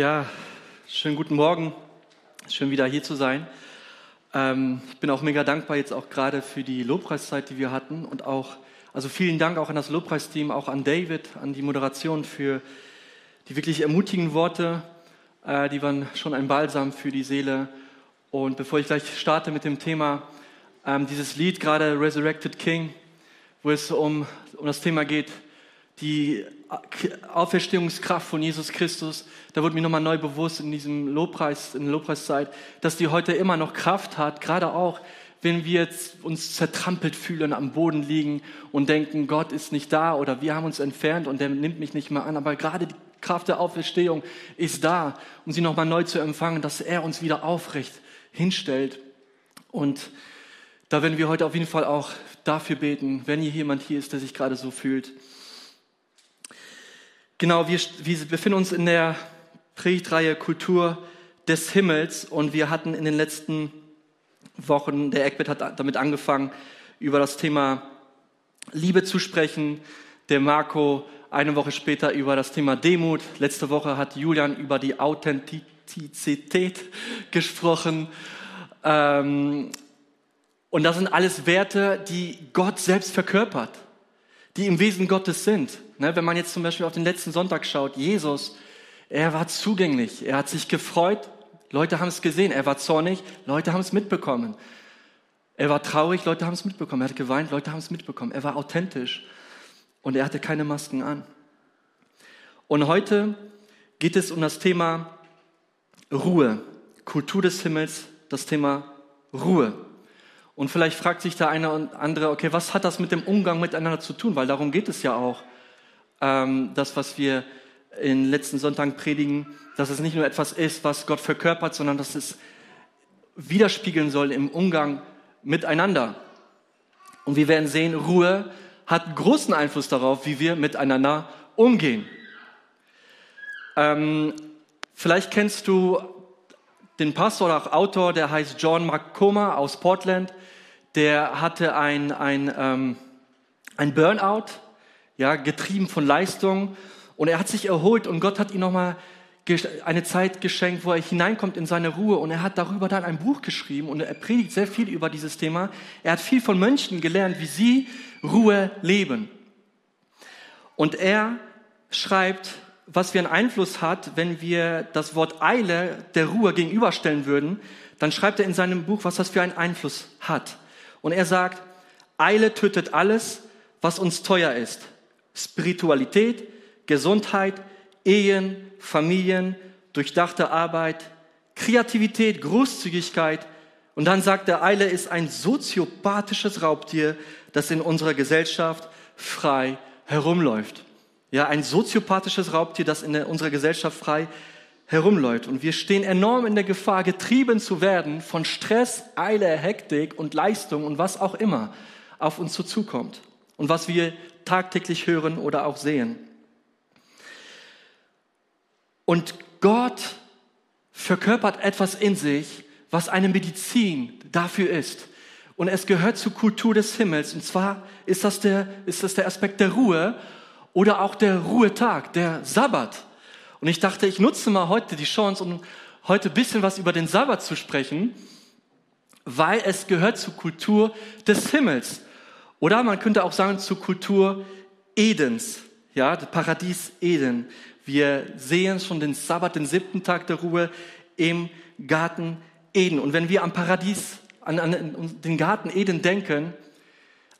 Ja, schönen guten Morgen. Schön wieder hier zu sein. Ähm, ich bin auch mega dankbar jetzt auch gerade für die Lobpreiszeit, die wir hatten und auch, also vielen Dank auch an das Lobpreisteam, auch an David, an die Moderation für die wirklich ermutigen Worte. Äh, die waren schon ein Balsam für die Seele. Und bevor ich gleich starte mit dem Thema, ähm, dieses Lied gerade Resurrected King, wo es um, um das Thema geht, die Auferstehungskraft von Jesus Christus, da wurde mir nochmal neu bewusst in diesem Lobpreis, in der Lobpreiszeit, dass die heute immer noch Kraft hat, gerade auch, wenn wir jetzt uns zertrampelt fühlen, am Boden liegen und denken, Gott ist nicht da oder wir haben uns entfernt und der nimmt mich nicht mehr an. Aber gerade die Kraft der Auferstehung ist da, um sie nochmal neu zu empfangen, dass er uns wieder aufrecht hinstellt. Und da werden wir heute auf jeden Fall auch dafür beten, wenn hier jemand hier ist, der sich gerade so fühlt. Genau, wir, wir befinden uns in der Predigtreihe Kultur des Himmels und wir hatten in den letzten Wochen, der Eckbert hat damit angefangen, über das Thema Liebe zu sprechen. Der Marco eine Woche später über das Thema Demut. Letzte Woche hat Julian über die Authentizität gesprochen. Ähm, und das sind alles Werte, die Gott selbst verkörpert, die im Wesen Gottes sind. Ne, wenn man jetzt zum Beispiel auf den letzten Sonntag schaut, Jesus, er war zugänglich, er hat sich gefreut, Leute haben es gesehen, er war zornig, Leute haben es mitbekommen. Er war traurig, Leute haben es mitbekommen. Er hat geweint, Leute haben es mitbekommen. Er war authentisch und er hatte keine Masken an. Und heute geht es um das Thema Ruhe, Kultur des Himmels, das Thema Ruhe. Und vielleicht fragt sich der eine und andere, okay, was hat das mit dem Umgang miteinander zu tun? Weil darum geht es ja auch ähm, das, was wir in letzten Sonntagen predigen, dass es nicht nur etwas ist, was Gott verkörpert, sondern dass es widerspiegeln soll im Umgang miteinander. Und wir werden sehen, Ruhe hat großen Einfluss darauf, wie wir miteinander umgehen. Ähm, vielleicht kennst du den Pastor oder auch Autor, der heißt John McComa aus Portland. Der hatte ein, ein, ähm, ein Burnout ja, getrieben von Leistung. Und er hat sich erholt und Gott hat ihm nochmal eine Zeit geschenkt, wo er hineinkommt in seine Ruhe. Und er hat darüber dann ein Buch geschrieben und er predigt sehr viel über dieses Thema. Er hat viel von Mönchen gelernt, wie sie Ruhe leben. Und er schreibt, was für einen Einfluss hat, wenn wir das Wort Eile der Ruhe gegenüberstellen würden, dann schreibt er in seinem Buch, was das für einen Einfluss hat. Und er sagt, Eile tötet alles, was uns teuer ist. Spiritualität, Gesundheit, Ehen, Familien, durchdachte Arbeit, Kreativität, Großzügigkeit. Und dann sagt er, Eile ist ein soziopathisches Raubtier, das in unserer Gesellschaft frei herumläuft. Ja, ein soziopathisches Raubtier, das in unserer Gesellschaft frei herumläuft. Und wir stehen enorm in der Gefahr, getrieben zu werden von Stress, Eile, Hektik und Leistung und was auch immer auf uns zukommt und was wir tagtäglich hören oder auch sehen. Und Gott verkörpert etwas in sich, was eine Medizin dafür ist. Und es gehört zur Kultur des Himmels. Und zwar ist das der, ist das der Aspekt der Ruhe oder auch der Ruhetag, der Sabbat. Und ich dachte, ich nutze mal heute die Chance, um heute ein bisschen was über den Sabbat zu sprechen, weil es gehört zur Kultur des Himmels. Oder man könnte auch sagen zur Kultur Edens, ja, Paradies Eden. Wir sehen schon den Sabbat, den siebten Tag der Ruhe im Garten Eden. Und wenn wir am Paradies, an, an den Garten Eden denken,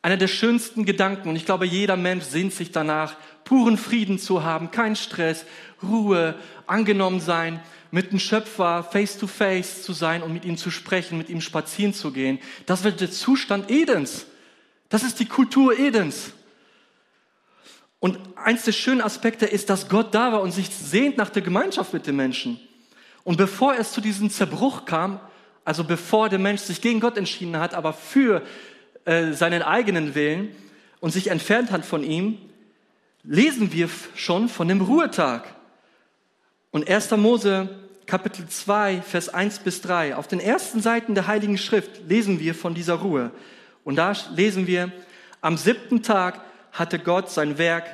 einer der schönsten Gedanken, und ich glaube, jeder Mensch sehnt sich danach, puren Frieden zu haben, kein Stress, Ruhe, angenommen sein, mit dem Schöpfer face to face zu sein und mit ihm zu sprechen, mit ihm spazieren zu gehen. Das wird der Zustand Edens. Das ist die Kultur Edens. Und eins der schönen Aspekte ist, dass Gott da war und sich sehnt nach der Gemeinschaft mit den Menschen. Und bevor es zu diesem Zerbruch kam, also bevor der Mensch sich gegen Gott entschieden hat, aber für äh, seinen eigenen Willen und sich entfernt hat von ihm, lesen wir schon von dem Ruhetag. Und 1. Mose Kapitel 2, Vers 1 bis 3, auf den ersten Seiten der Heiligen Schrift lesen wir von dieser Ruhe. Und da lesen wir, am siebten Tag hatte Gott sein Werk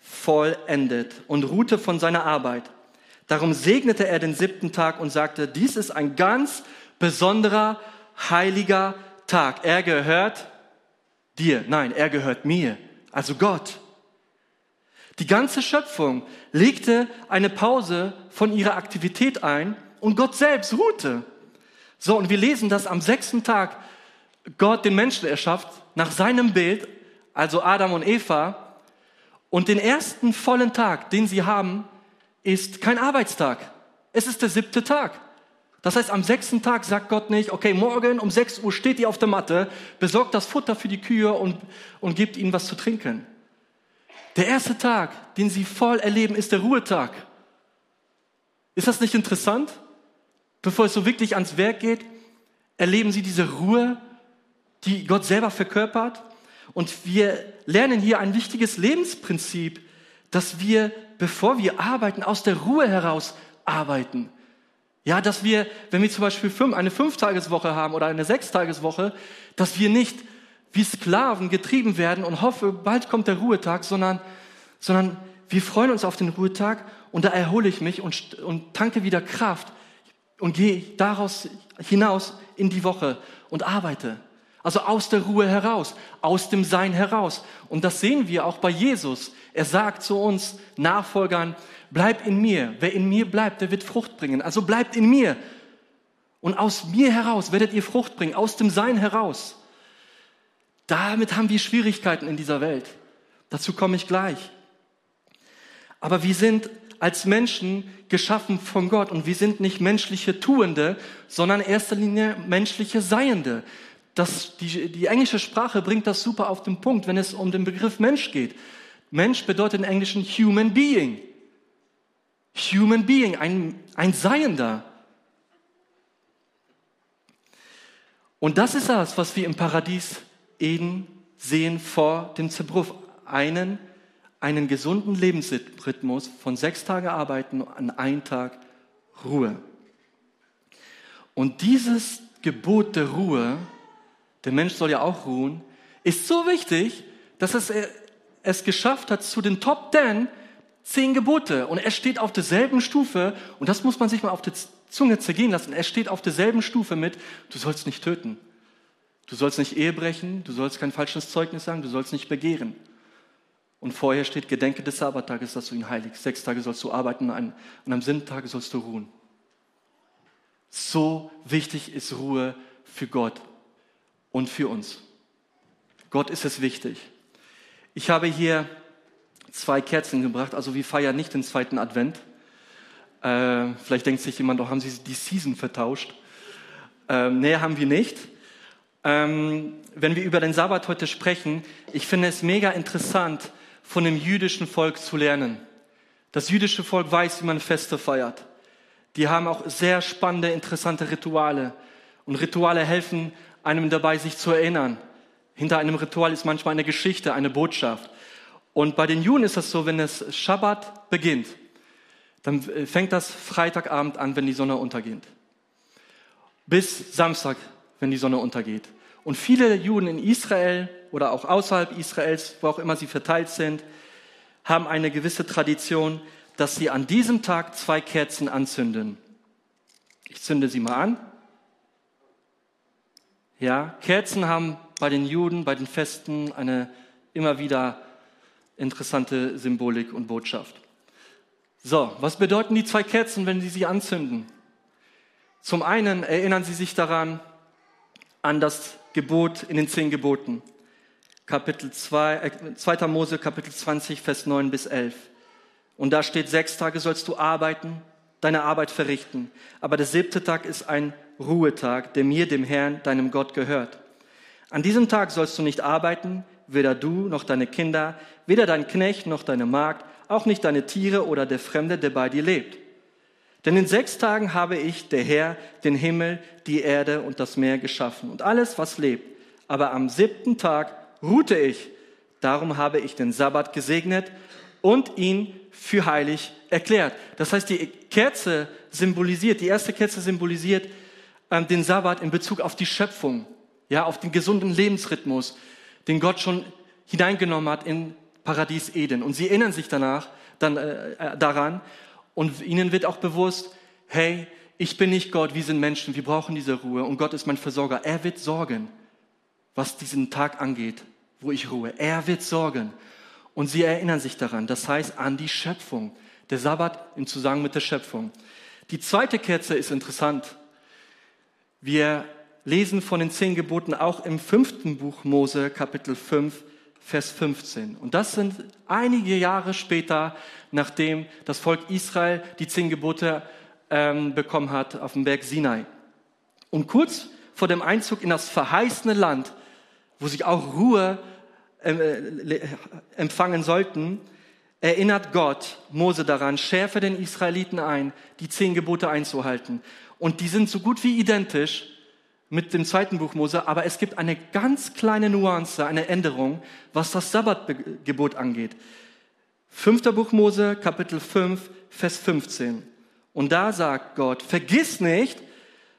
vollendet und ruhte von seiner Arbeit. Darum segnete er den siebten Tag und sagte, dies ist ein ganz besonderer, heiliger Tag. Er gehört dir. Nein, er gehört mir. Also Gott. Die ganze Schöpfung legte eine Pause von ihrer Aktivität ein und Gott selbst ruhte. So, und wir lesen, dass am sechsten Tag Gott den Menschen erschafft, nach seinem Bild, also Adam und Eva. Und den ersten vollen Tag, den sie haben, ist kein Arbeitstag. Es ist der siebte Tag. Das heißt, am sechsten Tag sagt Gott nicht, okay, morgen um sechs Uhr steht ihr auf der Matte, besorgt das Futter für die Kühe und, und gibt ihnen was zu trinken. Der erste Tag, den sie voll erleben, ist der Ruhetag. Ist das nicht interessant? Bevor es so wirklich ans Werk geht, erleben sie diese Ruhe, die Gott selber verkörpert. Und wir lernen hier ein wichtiges Lebensprinzip, dass wir bevor wir arbeiten, aus der Ruhe heraus arbeiten. Ja, dass wir, wenn wir zum Beispiel eine Fünftageswoche haben oder eine Sechstageswoche, dass wir nicht wie Sklaven getrieben werden und hoffen, bald kommt der Ruhetag, sondern, sondern wir freuen uns auf den Ruhetag und da erhole ich mich und, und tanke wieder Kraft und gehe daraus hinaus in die Woche und arbeite. Also aus der Ruhe heraus, aus dem Sein heraus. Und das sehen wir auch bei Jesus. Er sagt zu uns Nachfolgern, bleib in mir. Wer in mir bleibt, der wird Frucht bringen. Also bleibt in mir. Und aus mir heraus werdet ihr Frucht bringen, aus dem Sein heraus. Damit haben wir Schwierigkeiten in dieser Welt. Dazu komme ich gleich. Aber wir sind als Menschen geschaffen von Gott und wir sind nicht menschliche Tuende, sondern in erster Linie menschliche Seiende. Das, die, die englische Sprache bringt das super auf den Punkt, wenn es um den Begriff Mensch geht. Mensch bedeutet im Englischen Human Being. Human Being, ein, ein Seiender. Und das ist das, was wir im Paradies Eden sehen vor dem Zerbruch. Einen, einen gesunden Lebensrhythmus von sechs Tagen Arbeiten an einen Tag Ruhe. Und dieses Gebot der Ruhe der Mensch soll ja auch ruhen, ist so wichtig, dass es äh, es geschafft hat zu den Top Ten zehn Gebote. Und er steht auf derselben Stufe, und das muss man sich mal auf der Zunge zergehen lassen, er steht auf derselben Stufe mit, du sollst nicht töten. Du sollst nicht Ehe brechen, du sollst kein falsches Zeugnis sagen, du sollst nicht begehren. Und vorher steht, gedenke des Sabbattages, dass du ihn heiligst. Sechs Tage sollst du arbeiten und am Sinntag sollst du ruhen. So wichtig ist Ruhe für Gott und für uns. Gott ist es wichtig. Ich habe hier zwei Kerzen gebracht, also wir feiern nicht den zweiten Advent. Äh, vielleicht denkt sich jemand, doch haben Sie die Season vertauscht. Ähm, nee, haben wir nicht. Ähm, wenn wir über den Sabbat heute sprechen, ich finde es mega interessant, von dem jüdischen Volk zu lernen. Das jüdische Volk weiß, wie man Feste feiert. Die haben auch sehr spannende, interessante Rituale. Und Rituale helfen einem dabei, sich zu erinnern. Hinter einem Ritual ist manchmal eine Geschichte, eine Botschaft. Und bei den Juden ist das so, wenn es Schabbat beginnt, dann fängt das Freitagabend an, wenn die Sonne untergeht. Bis Samstag, wenn die Sonne untergeht. Und viele Juden in Israel oder auch außerhalb Israels, wo auch immer sie verteilt sind, haben eine gewisse Tradition, dass sie an diesem Tag zwei Kerzen anzünden. Ich zünde sie mal an. Ja, Kerzen haben bei den Juden, bei den Festen eine immer wieder interessante Symbolik und Botschaft. So, was bedeuten die zwei Kerzen, wenn Sie sie anzünden? Zum einen erinnern Sie sich daran an das Gebot in den zehn Geboten. Kapitel 2, äh, 2. Mose, Kapitel 20, Vers 9 bis 11. Und da steht, sechs Tage sollst du arbeiten, deine Arbeit verrichten. Aber der siebte Tag ist ein Ruhetag, der mir, dem Herrn, deinem Gott gehört. An diesem Tag sollst du nicht arbeiten, weder du noch deine Kinder, weder dein Knecht noch deine Magd, auch nicht deine Tiere oder der Fremde, der bei dir lebt. Denn in sechs Tagen habe ich, der Herr, den Himmel, die Erde und das Meer geschaffen und alles, was lebt. Aber am siebten Tag ruhte ich. Darum habe ich den Sabbat gesegnet und ihn für heilig erklärt. Das heißt, die Kerze symbolisiert, die erste Kerze symbolisiert ähm, den Sabbat in Bezug auf die Schöpfung, ja, auf den gesunden Lebensrhythmus, den Gott schon hineingenommen hat in Paradies Eden. Und sie erinnern sich danach, dann, äh, äh daran. Und ihnen wird auch bewusst, hey, ich bin nicht Gott, wir sind Menschen, wir brauchen diese Ruhe und Gott ist mein Versorger. Er wird sorgen, was diesen Tag angeht, wo ich ruhe. Er wird sorgen. Und sie erinnern sich daran, das heißt an die Schöpfung. Der Sabbat im Zusammenhang mit der Schöpfung. Die zweite Kerze ist interessant. Wir lesen von den zehn Geboten auch im fünften Buch Mose, Kapitel 5, Vers 15. Und das sind einige Jahre später, nachdem das Volk Israel die zehn Gebote ähm, bekommen hat auf dem Berg Sinai. Und kurz vor dem Einzug in das verheißene Land, wo sich auch Ruhe ähm, äh, empfangen sollten, erinnert Gott Mose daran, schärfe den Israeliten ein, die zehn Gebote einzuhalten. Und die sind so gut wie identisch mit dem zweiten Buch Mose, aber es gibt eine ganz kleine Nuance, eine Änderung, was das Sabbatgebot angeht. Fünfter Buch Mose, Kapitel 5, Vers 15. Und da sagt Gott, vergiss nicht,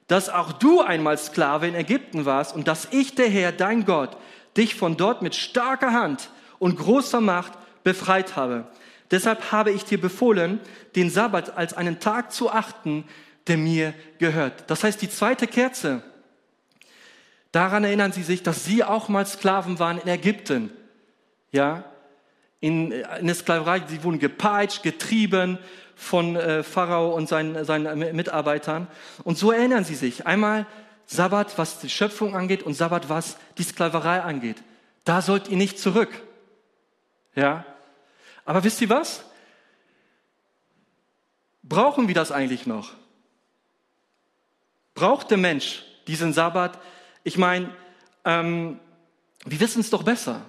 dass auch du einmal Sklave in Ägypten warst und dass ich, der Herr, dein Gott, dich von dort mit starker Hand und großer Macht befreit habe. Deshalb habe ich dir befohlen, den Sabbat als einen Tag zu achten, der mir gehört. Das heißt, die zweite Kerze, daran erinnern sie sich, dass sie auch mal Sklaven waren in Ägypten. Ja, in, in der Sklaverei, sie wurden gepeitscht, getrieben von äh, Pharao und seinen, seinen Mitarbeitern. Und so erinnern sie sich. Einmal Sabbat, was die Schöpfung angeht und Sabbat, was die Sklaverei angeht. Da sollt ihr nicht zurück. Ja. Aber wisst ihr was? Brauchen wir das eigentlich noch? Braucht der Mensch diesen Sabbat? Ich meine, ähm, wir wissen es doch besser.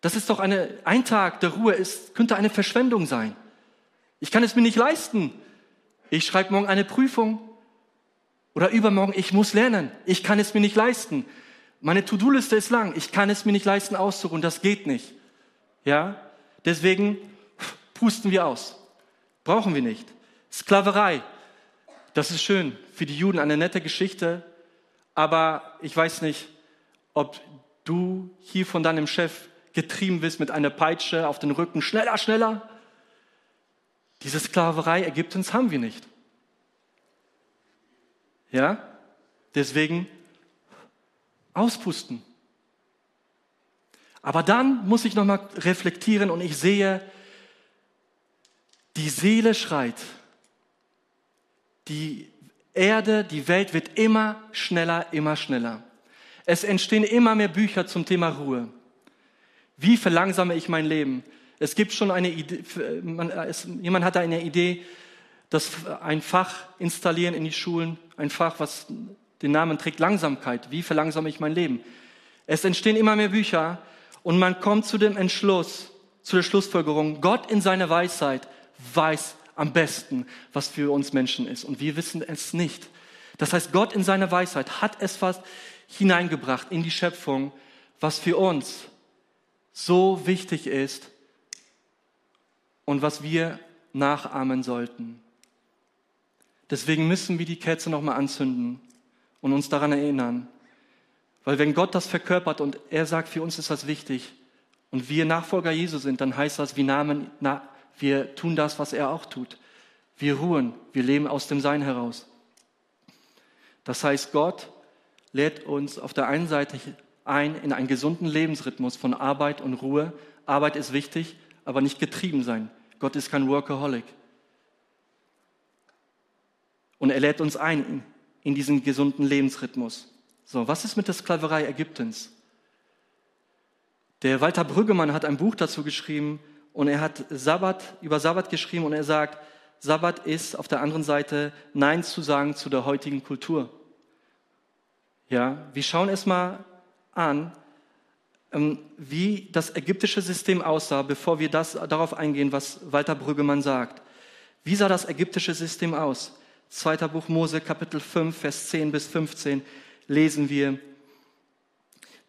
Das ist doch eine, ein Tag der Ruhe ist, könnte eine Verschwendung sein. Ich kann es mir nicht leisten. Ich schreibe morgen eine Prüfung oder übermorgen, ich muss lernen. Ich kann es mir nicht leisten. Meine To-Do-Liste ist lang. Ich kann es mir nicht leisten auszuruhen. Das geht nicht. Ja? Deswegen pusten wir aus. Brauchen wir nicht. Sklaverei. Das ist schön. Für die Juden eine nette Geschichte. Aber ich weiß nicht, ob du hier von deinem Chef getrieben wirst mit einer Peitsche auf den Rücken. Schneller, schneller. Diese Sklaverei Ägyptens haben wir nicht. Ja? Deswegen auspusten. Aber dann muss ich nochmal reflektieren und ich sehe, die Seele schreit. Die Erde, die Welt wird immer schneller, immer schneller. Es entstehen immer mehr Bücher zum Thema Ruhe. Wie verlangsame ich mein Leben? Es gibt schon eine Idee, man, es, jemand hat eine Idee, dass ein Fach installieren in die Schulen, ein Fach, was den Namen trägt Langsamkeit. Wie verlangsame ich mein Leben? Es entstehen immer mehr Bücher und man kommt zu dem Entschluss, zu der Schlussfolgerung, Gott in seiner Weisheit weiß am besten, was für uns Menschen ist und wir wissen es nicht. Das heißt, Gott in seiner Weisheit hat es was hineingebracht in die Schöpfung, was für uns so wichtig ist, und was wir nachahmen sollten. Deswegen müssen wir die Kerze nochmal anzünden und uns daran erinnern. Weil wenn Gott das verkörpert und er sagt, für uns ist das wichtig und wir Nachfolger Jesu sind, dann heißt das, wir, nahmen, na, wir tun das, was er auch tut. Wir ruhen, wir leben aus dem Sein heraus. Das heißt, Gott lädt uns auf der einen Seite ein in einen gesunden Lebensrhythmus von Arbeit und Ruhe. Arbeit ist wichtig, aber nicht getrieben sein. Gott ist kein Workaholic. Und er lädt uns ein in diesen gesunden Lebensrhythmus. So, was ist mit der Sklaverei Ägyptens? Der Walter Brüggemann hat ein Buch dazu geschrieben und er hat Sabbat, über Sabbat geschrieben und er sagt, Sabbat ist auf der anderen Seite Nein zu sagen zu der heutigen Kultur. Ja, wir schauen es mal an, ähm, wie das ägyptische System aussah, bevor wir das, darauf eingehen, was Walter Brüggemann sagt. Wie sah das ägyptische System aus? Zweiter Buch Mose, Kapitel 5, Vers 10 bis 15 lesen wir.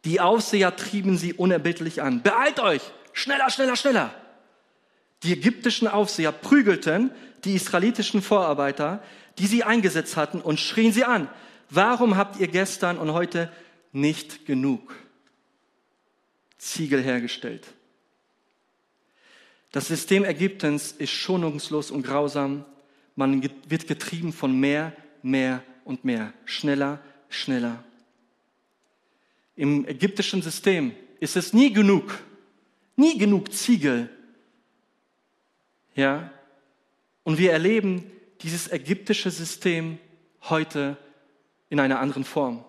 Die Aufseher trieben sie unerbittlich an. Beeilt euch! Schneller, schneller, schneller! Die ägyptischen Aufseher prügelten die israelitischen Vorarbeiter, die sie eingesetzt hatten, und schrien sie an. Warum habt ihr gestern und heute nicht genug? Ziegel hergestellt. Das System Ägyptens ist schonungslos und grausam. Man wird getrieben von mehr, mehr und mehr. Schneller, schneller. Im ägyptischen System ist es nie genug, nie genug Ziegel. Ja? Und wir erleben dieses ägyptische System heute in einer anderen Form.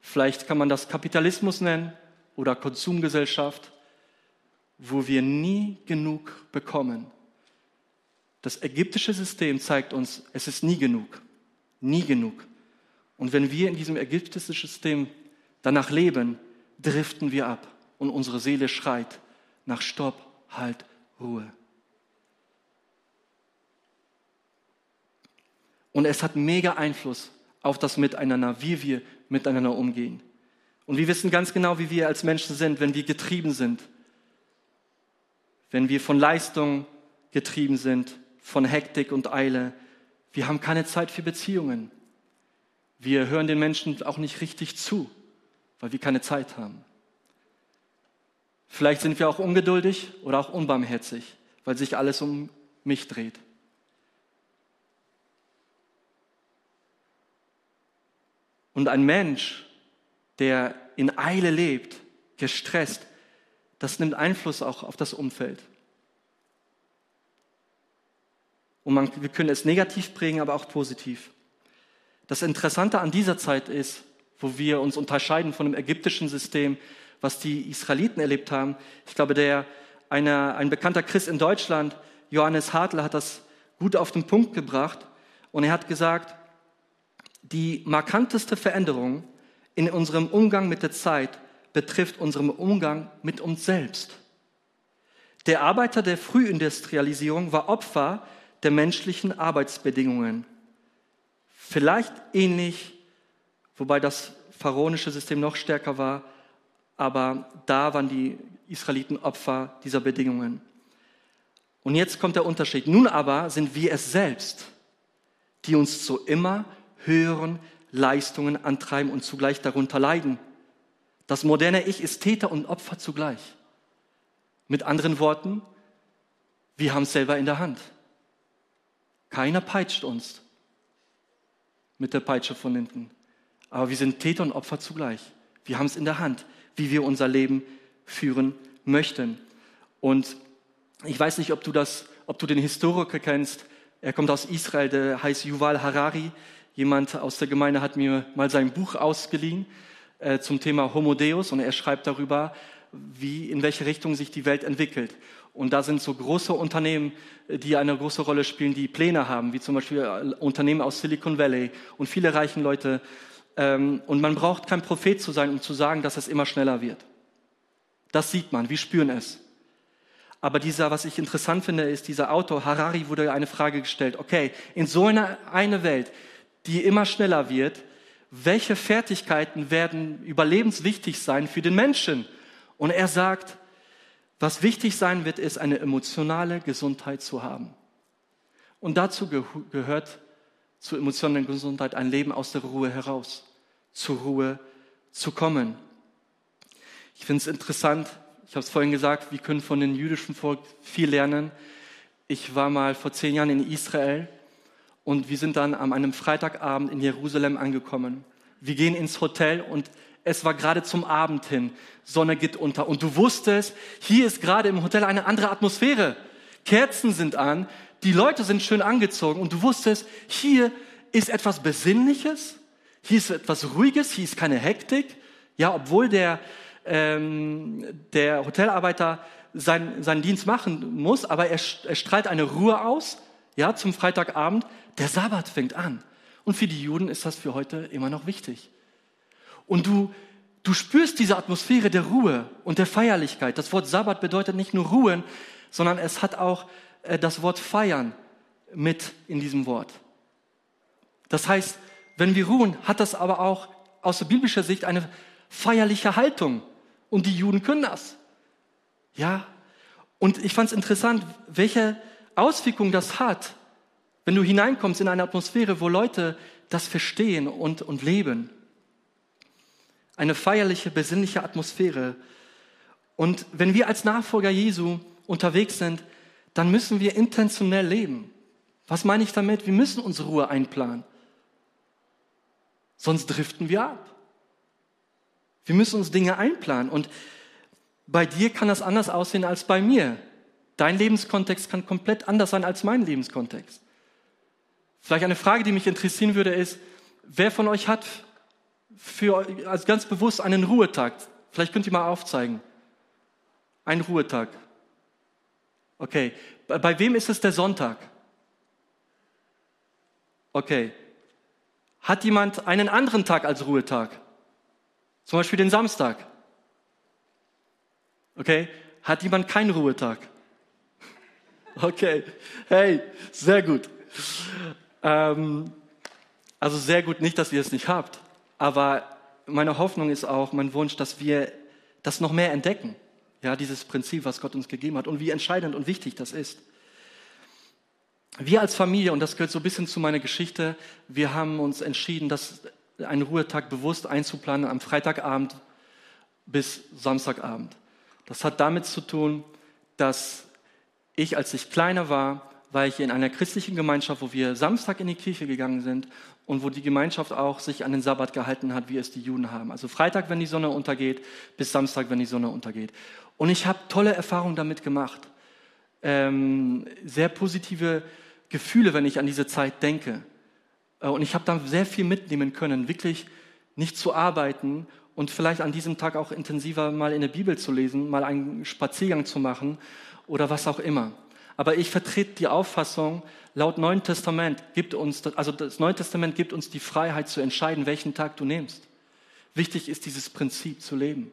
Vielleicht kann man das Kapitalismus nennen oder Konsumgesellschaft, wo wir nie genug bekommen. Das ägyptische System zeigt uns, es ist nie genug, nie genug. Und wenn wir in diesem ägyptischen System danach leben, driften wir ab und unsere Seele schreit nach Stopp, Halt, Ruhe. Und es hat mega Einfluss auf das Miteinander, wie wir miteinander umgehen. Und wir wissen ganz genau, wie wir als Menschen sind, wenn wir getrieben sind. Wenn wir von Leistung getrieben sind, von Hektik und Eile. Wir haben keine Zeit für Beziehungen. Wir hören den Menschen auch nicht richtig zu, weil wir keine Zeit haben. Vielleicht sind wir auch ungeduldig oder auch unbarmherzig, weil sich alles um mich dreht. Und ein Mensch, der in Eile lebt, gestresst, das nimmt Einfluss auch auf das Umfeld. Und man, wir können es negativ prägen, aber auch positiv. Das Interessante an dieser Zeit ist, wo wir uns unterscheiden von dem ägyptischen System, was die Israeliten erlebt haben. Ich glaube, der, eine, ein bekannter Christ in Deutschland, Johannes Hartl, hat das gut auf den Punkt gebracht. Und er hat gesagt, die markanteste Veränderung in unserem Umgang mit der Zeit betrifft unseren Umgang mit uns selbst. Der Arbeiter der Frühindustrialisierung war Opfer der menschlichen Arbeitsbedingungen. Vielleicht ähnlich, wobei das pharaonische System noch stärker war, aber da waren die Israeliten Opfer dieser Bedingungen. Und jetzt kommt der Unterschied. Nun aber sind wir es selbst, die uns zu immer höheren Leistungen antreiben und zugleich darunter leiden. Das moderne Ich ist Täter und Opfer zugleich. Mit anderen Worten, wir haben es selber in der Hand. Keiner peitscht uns mit der Peitsche von hinten. Aber wir sind Täter und Opfer zugleich. Wir haben es in der Hand, wie wir unser Leben führen möchten. Und ich weiß nicht, ob du das, ob du den Historiker kennst. Er kommt aus Israel, der heißt Yuval Harari. Jemand aus der Gemeinde hat mir mal sein Buch ausgeliehen äh, zum Thema Homo Deus und er schreibt darüber, wie, in welche Richtung sich die Welt entwickelt. Und da sind so große Unternehmen, äh, die eine große Rolle spielen, die Pläne haben, wie zum Beispiel äh, Unternehmen aus Silicon Valley und viele reichen Leute. Ähm, und man braucht kein Prophet zu sein, um zu sagen, dass es immer schneller wird. Das sieht man, wir spüren es. Aber dieser, was ich interessant finde, ist, dieser Autor Harari wurde eine Frage gestellt. Okay, in so einer eine Welt, die immer schneller wird, welche Fertigkeiten werden überlebenswichtig sein für den Menschen? Und er sagt, was wichtig sein wird, ist eine emotionale Gesundheit zu haben. Und dazu ge gehört zur emotionalen Gesundheit ein Leben aus der Ruhe heraus, zur Ruhe zu kommen. Ich finde es interessant, ich habe es vorhin gesagt, wir können von den jüdischen Volk viel lernen. Ich war mal vor zehn Jahren in Israel und wir sind dann an einem Freitagabend in Jerusalem angekommen. Wir gehen ins Hotel und es war gerade zum Abend hin. Sonne geht unter. Und du wusstest, hier ist gerade im Hotel eine andere Atmosphäre. Kerzen sind an, die Leute sind schön angezogen und du wusstest, hier ist etwas Besinnliches, hier ist etwas Ruhiges, hier ist keine Hektik. Ja, obwohl der, ähm, der Hotelarbeiter sein, seinen Dienst machen muss, aber er, er strahlt eine Ruhe aus, ja, zum Freitagabend. Der Sabbat fängt an. Und für die Juden ist das für heute immer noch wichtig. Und du, du spürst diese Atmosphäre der Ruhe und der Feierlichkeit. Das Wort Sabbat bedeutet nicht nur ruhen, sondern es hat auch äh, das Wort feiern mit in diesem Wort. Das heißt, wenn wir ruhen, hat das aber auch aus der biblischen Sicht eine feierliche Haltung. Und die Juden können das. Ja. Und ich fand es interessant, welche Auswirkungen das hat wenn du hineinkommst in eine Atmosphäre, wo Leute das verstehen und, und leben. Eine feierliche, besinnliche Atmosphäre. Und wenn wir als Nachfolger Jesu unterwegs sind, dann müssen wir intentionell leben. Was meine ich damit? Wir müssen unsere Ruhe einplanen. Sonst driften wir ab. Wir müssen uns Dinge einplanen. Und bei dir kann das anders aussehen als bei mir. Dein Lebenskontext kann komplett anders sein als mein Lebenskontext. Vielleicht eine Frage, die mich interessieren würde, ist, wer von euch hat für, also ganz bewusst einen Ruhetag? Vielleicht könnt ihr mal aufzeigen. Ein Ruhetag. Okay. Bei, bei wem ist es der Sonntag? Okay. Hat jemand einen anderen Tag als Ruhetag? Zum Beispiel den Samstag? Okay. Hat jemand keinen Ruhetag? Okay. Hey, sehr gut. Ähm, also sehr gut, nicht, dass ihr es nicht habt, aber meine Hoffnung ist auch, mein Wunsch, dass wir das noch mehr entdecken. Ja, dieses Prinzip, was Gott uns gegeben hat und wie entscheidend und wichtig das ist. Wir als Familie, und das gehört so ein bisschen zu meiner Geschichte, wir haben uns entschieden, das einen Ruhetag bewusst einzuplanen am Freitagabend bis Samstagabend. Das hat damit zu tun, dass ich, als ich kleiner war, war ich in einer christlichen Gemeinschaft, wo wir Samstag in die Kirche gegangen sind und wo die Gemeinschaft auch sich an den Sabbat gehalten hat, wie es die Juden haben. Also Freitag, wenn die Sonne untergeht, bis Samstag, wenn die Sonne untergeht. Und ich habe tolle Erfahrungen damit gemacht. Ähm, sehr positive Gefühle, wenn ich an diese Zeit denke. Äh, und ich habe da sehr viel mitnehmen können, wirklich nicht zu arbeiten und vielleicht an diesem Tag auch intensiver mal in der Bibel zu lesen, mal einen Spaziergang zu machen oder was auch immer. Aber ich vertrete die Auffassung, laut Neuen Testament gibt uns, also das Neue Testament gibt uns die Freiheit zu entscheiden, welchen Tag du nimmst. Wichtig ist dieses Prinzip zu leben.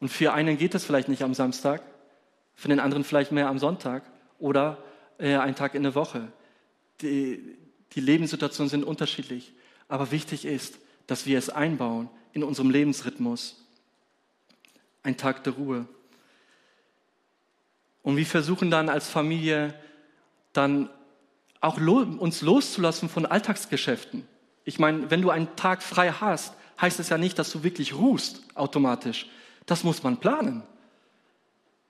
Und für einen geht es vielleicht nicht am Samstag, für den anderen vielleicht mehr am Sonntag oder äh, einen Tag in der Woche. Die, die Lebenssituationen sind unterschiedlich, aber wichtig ist, dass wir es einbauen in unserem Lebensrhythmus. Ein Tag der Ruhe. Und wir versuchen dann als Familie dann auch uns loszulassen von Alltagsgeschäften. Ich meine, wenn du einen Tag frei hast, heißt es ja nicht, dass du wirklich ruhst automatisch. Das muss man planen.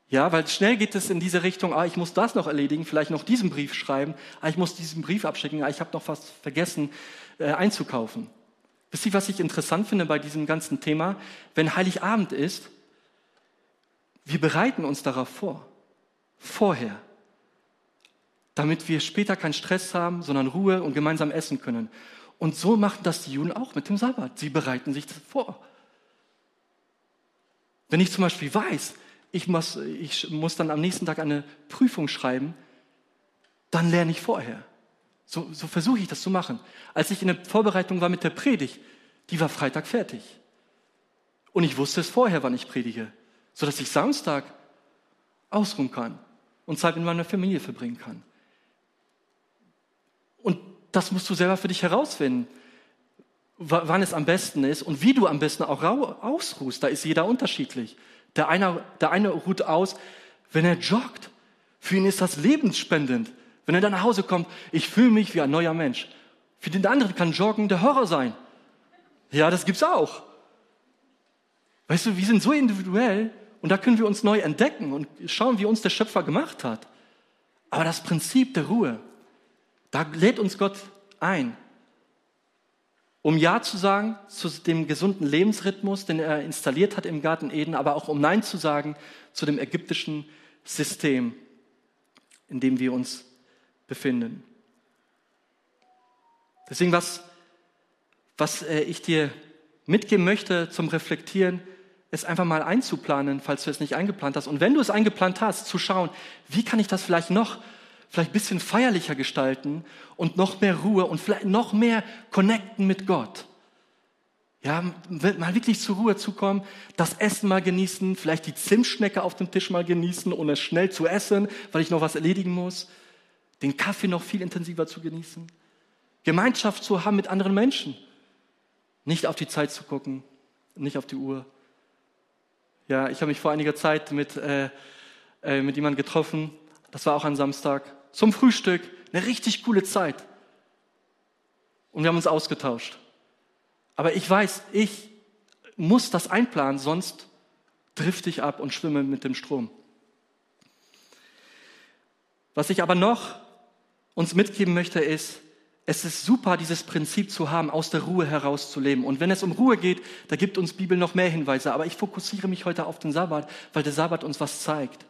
Ja, weil schnell geht es in diese Richtung, ah, ich muss das noch erledigen, vielleicht noch diesen Brief schreiben, ah, ich muss diesen Brief abschicken, ah, ich habe noch was vergessen äh, einzukaufen. Wisst ihr, was ich interessant finde bei diesem ganzen Thema? Wenn Heiligabend ist, wir bereiten uns darauf vor vorher, damit wir später keinen Stress haben, sondern Ruhe und gemeinsam essen können. Und so machen das die Juden auch mit dem Sabbat. Sie bereiten sich vor. Wenn ich zum Beispiel weiß, ich muss, ich muss dann am nächsten Tag eine Prüfung schreiben, dann lerne ich vorher. So, so versuche ich das zu machen. Als ich in der Vorbereitung war mit der Predigt, die war Freitag fertig. Und ich wusste es vorher, wann ich predige, sodass ich Samstag ausruhen kann und Zeit mit meiner Familie verbringen kann. Und das musst du selber für dich herausfinden, wann es am besten ist und wie du am besten auch ausruhst. Da ist jeder unterschiedlich. Der eine, der eine ruht aus, wenn er joggt. Für ihn ist das lebensspendend. Wenn er dann nach Hause kommt, ich fühle mich wie ein neuer Mensch. Für den anderen kann Joggen der Horror sein. Ja, das gibt's auch. Weißt du, wir sind so individuell und da können wir uns neu entdecken und schauen, wie uns der Schöpfer gemacht hat. Aber das Prinzip der Ruhe, da lädt uns Gott ein, um Ja zu sagen zu dem gesunden Lebensrhythmus, den er installiert hat im Garten Eden, aber auch um Nein zu sagen zu dem ägyptischen System, in dem wir uns befinden. Deswegen, was, was äh, ich dir mitgeben möchte zum Reflektieren, es einfach mal einzuplanen, falls du es nicht eingeplant hast. Und wenn du es eingeplant hast, zu schauen, wie kann ich das vielleicht noch, vielleicht ein bisschen feierlicher gestalten und noch mehr Ruhe und vielleicht noch mehr connecten mit Gott. Ja, mal wirklich zur Ruhe zu kommen, das Essen mal genießen, vielleicht die Zimtschnecke auf dem Tisch mal genießen, ohne schnell zu essen, weil ich noch was erledigen muss. Den Kaffee noch viel intensiver zu genießen. Gemeinschaft zu haben mit anderen Menschen. Nicht auf die Zeit zu gucken, nicht auf die Uhr. Ja, ich habe mich vor einiger Zeit mit, äh, äh, mit jemandem getroffen, das war auch ein Samstag, zum Frühstück, eine richtig coole Zeit. Und wir haben uns ausgetauscht. Aber ich weiß, ich muss das einplanen, sonst drifte ich ab und schwimme mit dem Strom. Was ich aber noch uns mitgeben möchte, ist, es ist super, dieses Prinzip zu haben, aus der Ruhe herauszuleben. Und wenn es um Ruhe geht, da gibt uns Bibel noch mehr Hinweise. Aber ich fokussiere mich heute auf den Sabbat, weil der Sabbat uns was zeigt.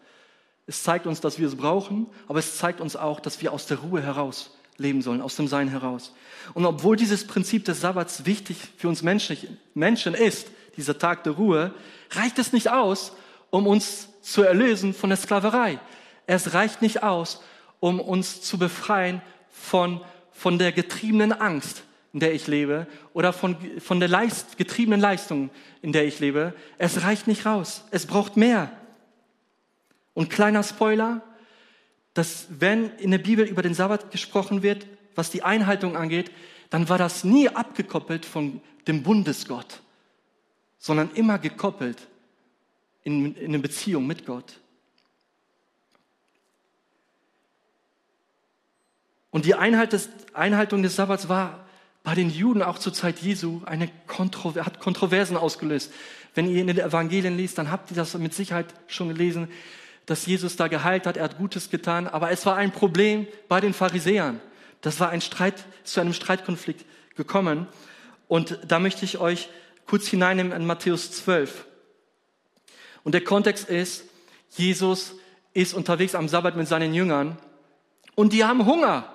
Es zeigt uns, dass wir es brauchen, aber es zeigt uns auch, dass wir aus der Ruhe heraus leben sollen, aus dem Sein heraus. Und obwohl dieses Prinzip des Sabbats wichtig für uns Menschen ist, dieser Tag der Ruhe, reicht es nicht aus, um uns zu erlösen von der Sklaverei. Es reicht nicht aus, um uns zu befreien von, von der getriebenen Angst, in der ich lebe, oder von, von der Leist, getriebenen Leistung, in der ich lebe. Es reicht nicht raus. Es braucht mehr. Und kleiner Spoiler, dass wenn in der Bibel über den Sabbat gesprochen wird, was die Einhaltung angeht, dann war das nie abgekoppelt von dem Bundesgott, sondern immer gekoppelt in, in eine Beziehung mit Gott. Und die Einhalt des, Einhaltung des Sabbats war bei den Juden auch zur Zeit Jesu eine Kontrover hat Kontroversen ausgelöst. Wenn ihr in den Evangelien liest, dann habt ihr das mit Sicherheit schon gelesen dass Jesus da geheilt hat, er hat Gutes getan, aber es war ein Problem bei den Pharisäern. Das war ein Streit, zu einem Streitkonflikt gekommen. Und da möchte ich euch kurz hineinnehmen in Matthäus 12. Und der Kontext ist, Jesus ist unterwegs am Sabbat mit seinen Jüngern und die haben Hunger.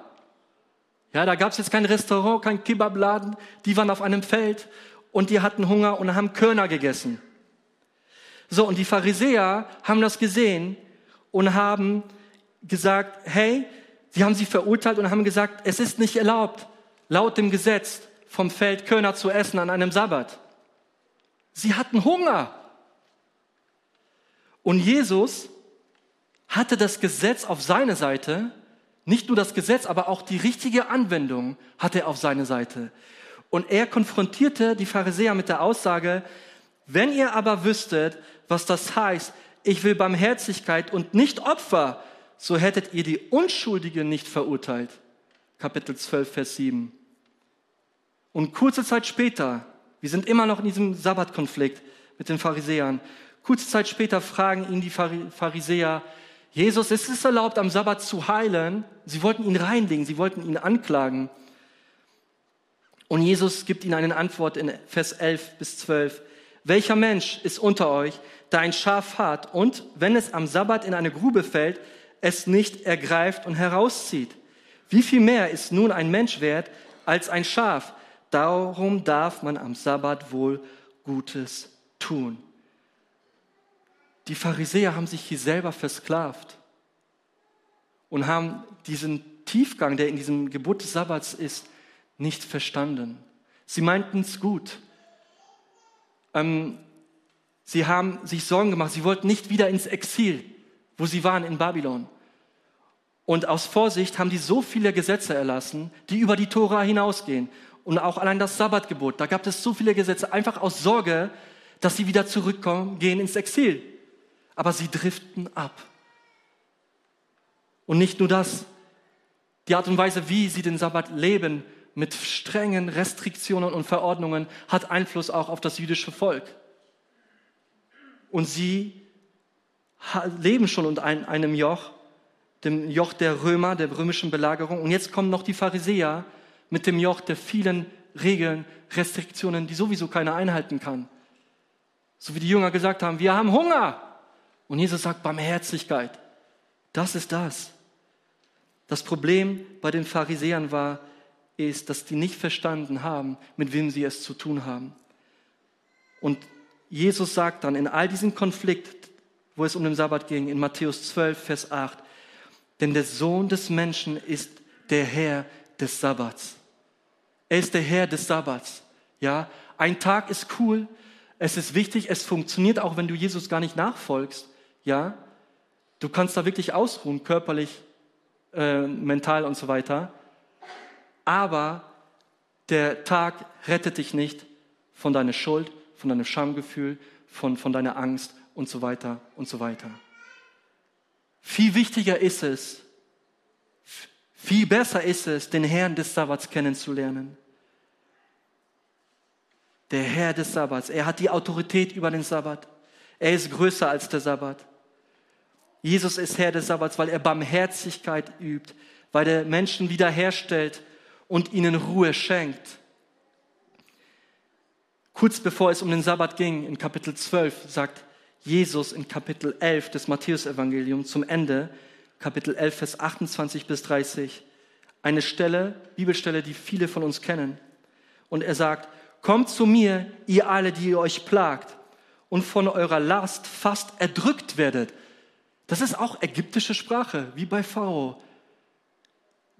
Ja, da gab es jetzt kein Restaurant, kein Kebabladen, die waren auf einem Feld und die hatten Hunger und haben Körner gegessen. So, und die Pharisäer haben das gesehen und haben gesagt, hey, sie haben sie verurteilt und haben gesagt, es ist nicht erlaubt, laut dem Gesetz vom Feld Körner zu essen an einem Sabbat. Sie hatten Hunger. Und Jesus hatte das Gesetz auf seine Seite, nicht nur das Gesetz, aber auch die richtige Anwendung hatte er auf seine Seite. Und er konfrontierte die Pharisäer mit der Aussage, wenn ihr aber wüsstet, was das heißt, ich will Barmherzigkeit und nicht Opfer, so hättet ihr die Unschuldigen nicht verurteilt. Kapitel 12, Vers 7. Und kurze Zeit später, wir sind immer noch in diesem Sabbatkonflikt mit den Pharisäern, kurze Zeit später fragen ihn die Pharisäer, Jesus, ist es erlaubt, am Sabbat zu heilen? Sie wollten ihn reinlegen, sie wollten ihn anklagen. Und Jesus gibt ihnen eine Antwort in Vers 11 bis 12. Welcher Mensch ist unter euch, der ein Schaf hat und, wenn es am Sabbat in eine Grube fällt, es nicht ergreift und herauszieht. Wie viel mehr ist nun ein Mensch wert als ein Schaf? Darum darf man am Sabbat wohl Gutes tun. Die Pharisäer haben sich hier selber versklavt und haben diesen Tiefgang, der in diesem Gebot des Sabbats ist, nicht verstanden. Sie meinten es gut. Ähm, Sie haben sich Sorgen gemacht. Sie wollten nicht wieder ins Exil, wo sie waren in Babylon. Und aus Vorsicht haben die so viele Gesetze erlassen, die über die Tora hinausgehen. Und auch allein das Sabbatgebot. Da gab es so viele Gesetze, einfach aus Sorge, dass sie wieder zurückkommen, gehen ins Exil. Aber sie driften ab. Und nicht nur das. Die Art und Weise, wie sie den Sabbat leben, mit strengen Restriktionen und Verordnungen, hat Einfluss auch auf das jüdische Volk und sie leben schon unter einem Joch, dem Joch der Römer, der römischen Belagerung. Und jetzt kommen noch die Pharisäer mit dem Joch der vielen Regeln, Restriktionen, die sowieso keiner einhalten kann. So wie die Jünger gesagt haben, wir haben Hunger. Und Jesus sagt Barmherzigkeit. Das ist das. Das Problem bei den Pharisäern war, ist, dass die nicht verstanden haben, mit wem sie es zu tun haben. Und Jesus sagt dann in all diesem Konflikt, wo es um den Sabbat ging, in Matthäus 12, Vers 8, denn der Sohn des Menschen ist der Herr des Sabbats. Er ist der Herr des Sabbats. Ja, ein Tag ist cool, es ist wichtig, es funktioniert auch, wenn du Jesus gar nicht nachfolgst. Ja, du kannst da wirklich ausruhen, körperlich, äh, mental und so weiter. Aber der Tag rettet dich nicht von deiner Schuld, von deinem Schamgefühl, von, von deiner Angst und so weiter und so weiter. Viel wichtiger ist es, viel besser ist es, den Herrn des Sabbats kennenzulernen. Der Herr des Sabbats, er hat die Autorität über den Sabbat. Er ist größer als der Sabbat. Jesus ist Herr des Sabbats, weil er Barmherzigkeit übt, weil er Menschen wiederherstellt und ihnen Ruhe schenkt. Kurz bevor es um den Sabbat ging, in Kapitel 12, sagt Jesus in Kapitel 11 des Matthäusevangeliums zum Ende, Kapitel 11, Vers 28 bis 30, eine Stelle, Bibelstelle, die viele von uns kennen. Und er sagt, kommt zu mir, ihr alle, die ihr euch plagt und von eurer Last fast erdrückt werdet. Das ist auch ägyptische Sprache, wie bei Pharao.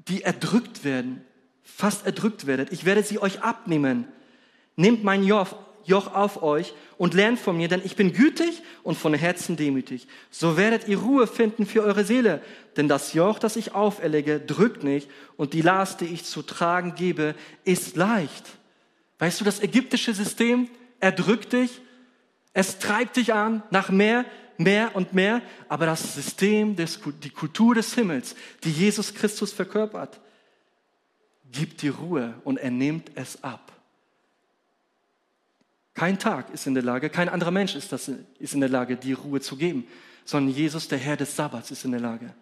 Die erdrückt werden, fast erdrückt werdet. Ich werde sie euch abnehmen. Nehmt mein Joch, Joch auf euch und lernt von mir, denn ich bin gütig und von Herzen demütig. So werdet ihr Ruhe finden für eure Seele. Denn das Joch, das ich auferlege, drückt nicht und die Last, die ich zu tragen gebe, ist leicht. Weißt du, das ägyptische System erdrückt dich, es treibt dich an nach mehr, mehr und mehr, aber das System, des, die Kultur des Himmels, die Jesus Christus verkörpert, gibt dir Ruhe und er nimmt es ab. Kein Tag ist in der Lage, kein anderer Mensch ist, das, ist in der Lage, die Ruhe zu geben, sondern Jesus, der Herr des Sabbats, ist in der Lage.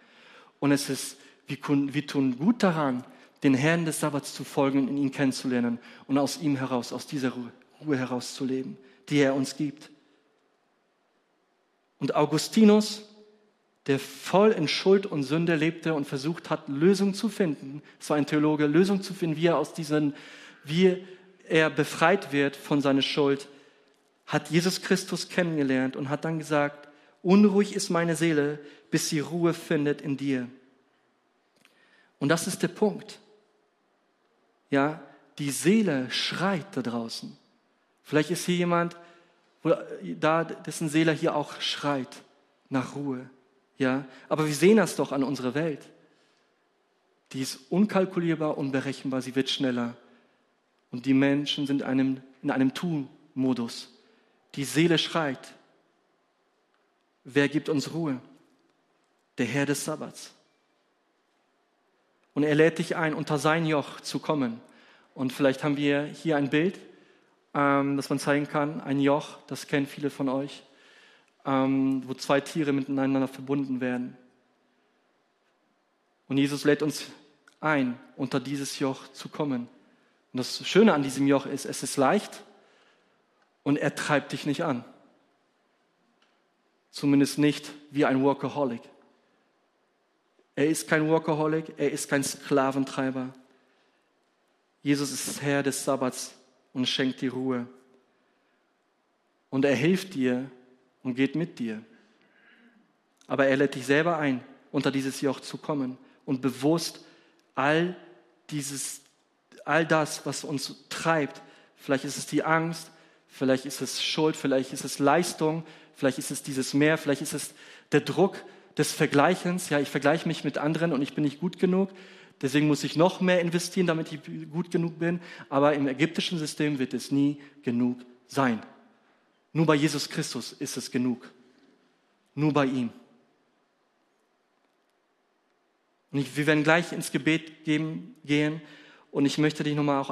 Und es ist, wir, wir tun gut daran, den Herrn des Sabbats zu folgen und ihn kennenzulernen und aus ihm heraus, aus dieser Ruhe, Ruhe herauszuleben, die er uns gibt. Und Augustinus, der voll in Schuld und Sünde lebte und versucht hat, Lösungen zu finden, es war ein Theologe, Lösungen zu finden, wie er aus diesen, wie er befreit wird von seiner Schuld, hat Jesus Christus kennengelernt und hat dann gesagt, unruhig ist meine Seele, bis sie Ruhe findet in dir. Und das ist der Punkt. Ja, die Seele schreit da draußen. Vielleicht ist hier jemand, da, dessen Seele hier auch schreit nach Ruhe. Ja, aber wir sehen das doch an unserer Welt. Die ist unkalkulierbar, unberechenbar, sie wird schneller. Und die Menschen sind einem, in einem Tu-Modus. Die Seele schreit. Wer gibt uns Ruhe? Der Herr des Sabbats. Und er lädt dich ein, unter sein Joch zu kommen. Und vielleicht haben wir hier ein Bild ähm, das man zeigen kann. Ein Joch, das kennen viele von euch, ähm, wo zwei Tiere miteinander verbunden werden. Und Jesus lädt uns ein, unter dieses Joch zu kommen. Und das Schöne an diesem Joch ist, es ist leicht und er treibt dich nicht an. Zumindest nicht wie ein Workaholic. Er ist kein Workaholic, er ist kein Sklaventreiber. Jesus ist Herr des Sabbats und schenkt dir Ruhe. Und er hilft dir und geht mit dir. Aber er lädt dich selber ein, unter dieses Joch zu kommen und bewusst all dieses, all das, was uns treibt, vielleicht ist es die Angst, vielleicht ist es Schuld, vielleicht ist es Leistung, vielleicht ist es dieses Mehr, vielleicht ist es der Druck des Vergleichens. Ja, ich vergleiche mich mit anderen und ich bin nicht gut genug. Deswegen muss ich noch mehr investieren, damit ich gut genug bin. Aber im ägyptischen System wird es nie genug sein. Nur bei Jesus Christus ist es genug. Nur bei ihm. Und ich, wir werden gleich ins Gebet geben, gehen. Und ich möchte dich nochmal auch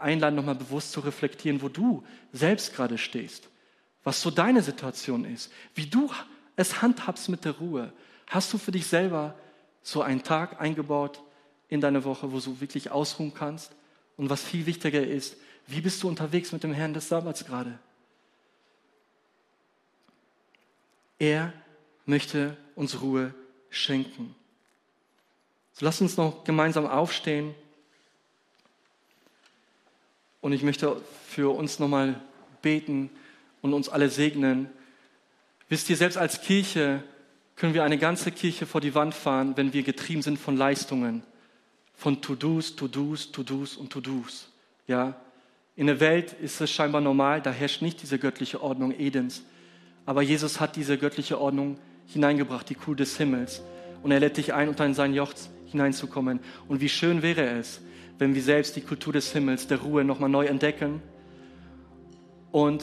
einladen, nochmal bewusst zu reflektieren, wo du selbst gerade stehst. Was so deine Situation ist. Wie du es handhabst mit der Ruhe. Hast du für dich selber so einen Tag eingebaut, in deiner Woche, wo du wirklich ausruhen kannst. Und was viel wichtiger ist, wie bist du unterwegs mit dem Herrn des Sabbats gerade? Er möchte uns Ruhe schenken. So lass uns noch gemeinsam aufstehen. Und ich möchte für uns nochmal beten und uns alle segnen. Wisst ihr, selbst als Kirche können wir eine ganze Kirche vor die Wand fahren, wenn wir getrieben sind von Leistungen von To-Dos, To-Dos, To-Dos und To-Dos. Ja? In der Welt ist es scheinbar normal, da herrscht nicht diese göttliche Ordnung Edens. Aber Jesus hat diese göttliche Ordnung hineingebracht, die Kuh des Himmels. Und er lädt dich ein, unter sein Joch hineinzukommen. Und wie schön wäre es, wenn wir selbst die Kultur des Himmels, der Ruhe nochmal neu entdecken und,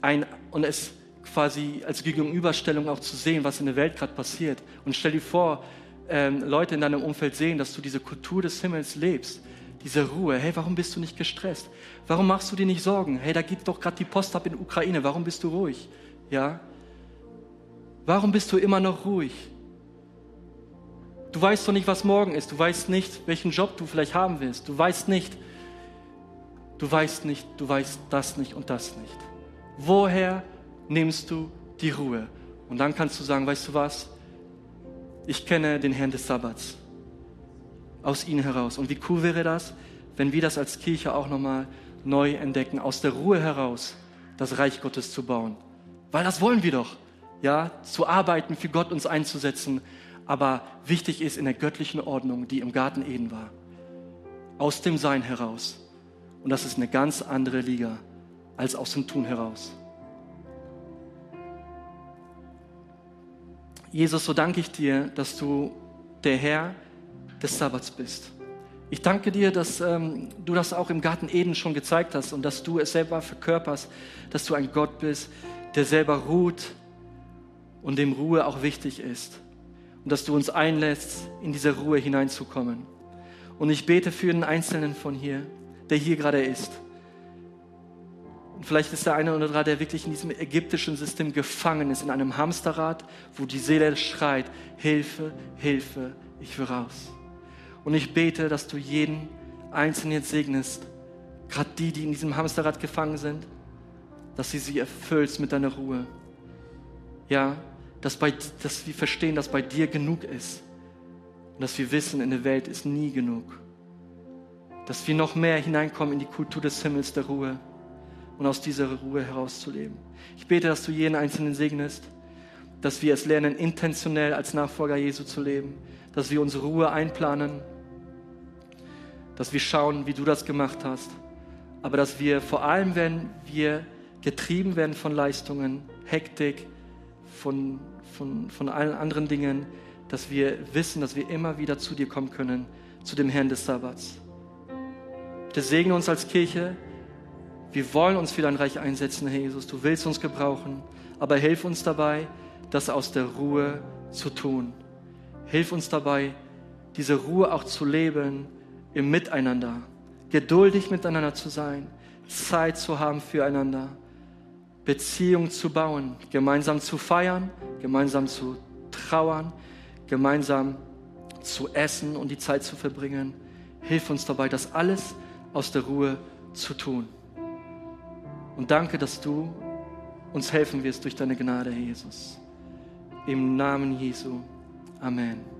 ein, und es quasi als Gegenüberstellung auch zu sehen, was in der Welt gerade passiert. Und stell dir vor, ähm, Leute in deinem Umfeld sehen, dass du diese Kultur des Himmels lebst, diese Ruhe. Hey, warum bist du nicht gestresst? Warum machst du dir nicht Sorgen? Hey, da geht doch gerade die Post ab in der Ukraine. Warum bist du ruhig? Ja? Warum bist du immer noch ruhig? Du weißt doch nicht, was morgen ist. Du weißt nicht, welchen Job du vielleicht haben willst. Du weißt nicht, du weißt nicht, du weißt das nicht und das nicht. Woher nimmst du die Ruhe? Und dann kannst du sagen, weißt du was? Ich kenne den Herrn des Sabbats aus ihnen heraus. Und wie cool wäre das, wenn wir das als Kirche auch nochmal neu entdecken, aus der Ruhe heraus das Reich Gottes zu bauen. Weil das wollen wir doch, ja, zu arbeiten, für Gott uns einzusetzen. Aber wichtig ist in der göttlichen Ordnung, die im Garten Eden war. Aus dem Sein heraus. Und das ist eine ganz andere Liga als aus dem Tun heraus. Jesus, so danke ich dir, dass du der Herr des Sabbats bist. Ich danke dir, dass ähm, du das auch im Garten Eden schon gezeigt hast und dass du es selber verkörperst, dass du ein Gott bist, der selber ruht und dem Ruhe auch wichtig ist. Und dass du uns einlässt, in diese Ruhe hineinzukommen. Und ich bete für den Einzelnen von hier, der hier gerade ist. Und vielleicht ist der eine oder andere, der wirklich in diesem ägyptischen System gefangen ist, in einem Hamsterrad, wo die Seele schreit, Hilfe, Hilfe, ich will raus. Und ich bete, dass du jeden Einzelnen jetzt segnest, gerade die, die in diesem Hamsterrad gefangen sind, dass sie sie erfüllst mit deiner Ruhe. Ja, dass, bei, dass wir verstehen, dass bei dir genug ist. Und dass wir wissen, in der Welt ist nie genug. Dass wir noch mehr hineinkommen in die Kultur des Himmels der Ruhe und aus dieser Ruhe herauszuleben. Ich bete, dass du jeden Einzelnen segnest, dass wir es lernen, intentionell als Nachfolger Jesu zu leben, dass wir unsere Ruhe einplanen, dass wir schauen, wie du das gemacht hast, aber dass wir vor allem, wenn wir getrieben werden von Leistungen, Hektik, von, von, von allen anderen Dingen, dass wir wissen, dass wir immer wieder zu dir kommen können, zu dem Herrn des Sabbats. Bitte segne uns als Kirche. Wir wollen uns für dein Reich einsetzen, Herr Jesus. Du willst uns gebrauchen, aber hilf uns dabei, das aus der Ruhe zu tun. Hilf uns dabei, diese Ruhe auch zu leben im Miteinander, geduldig miteinander zu sein, Zeit zu haben füreinander, Beziehung zu bauen, gemeinsam zu feiern, gemeinsam zu trauern, gemeinsam zu essen und die Zeit zu verbringen. Hilf uns dabei, das alles aus der Ruhe zu tun. Und danke, dass du uns helfen wirst durch deine Gnade, Jesus. Im Namen Jesu. Amen.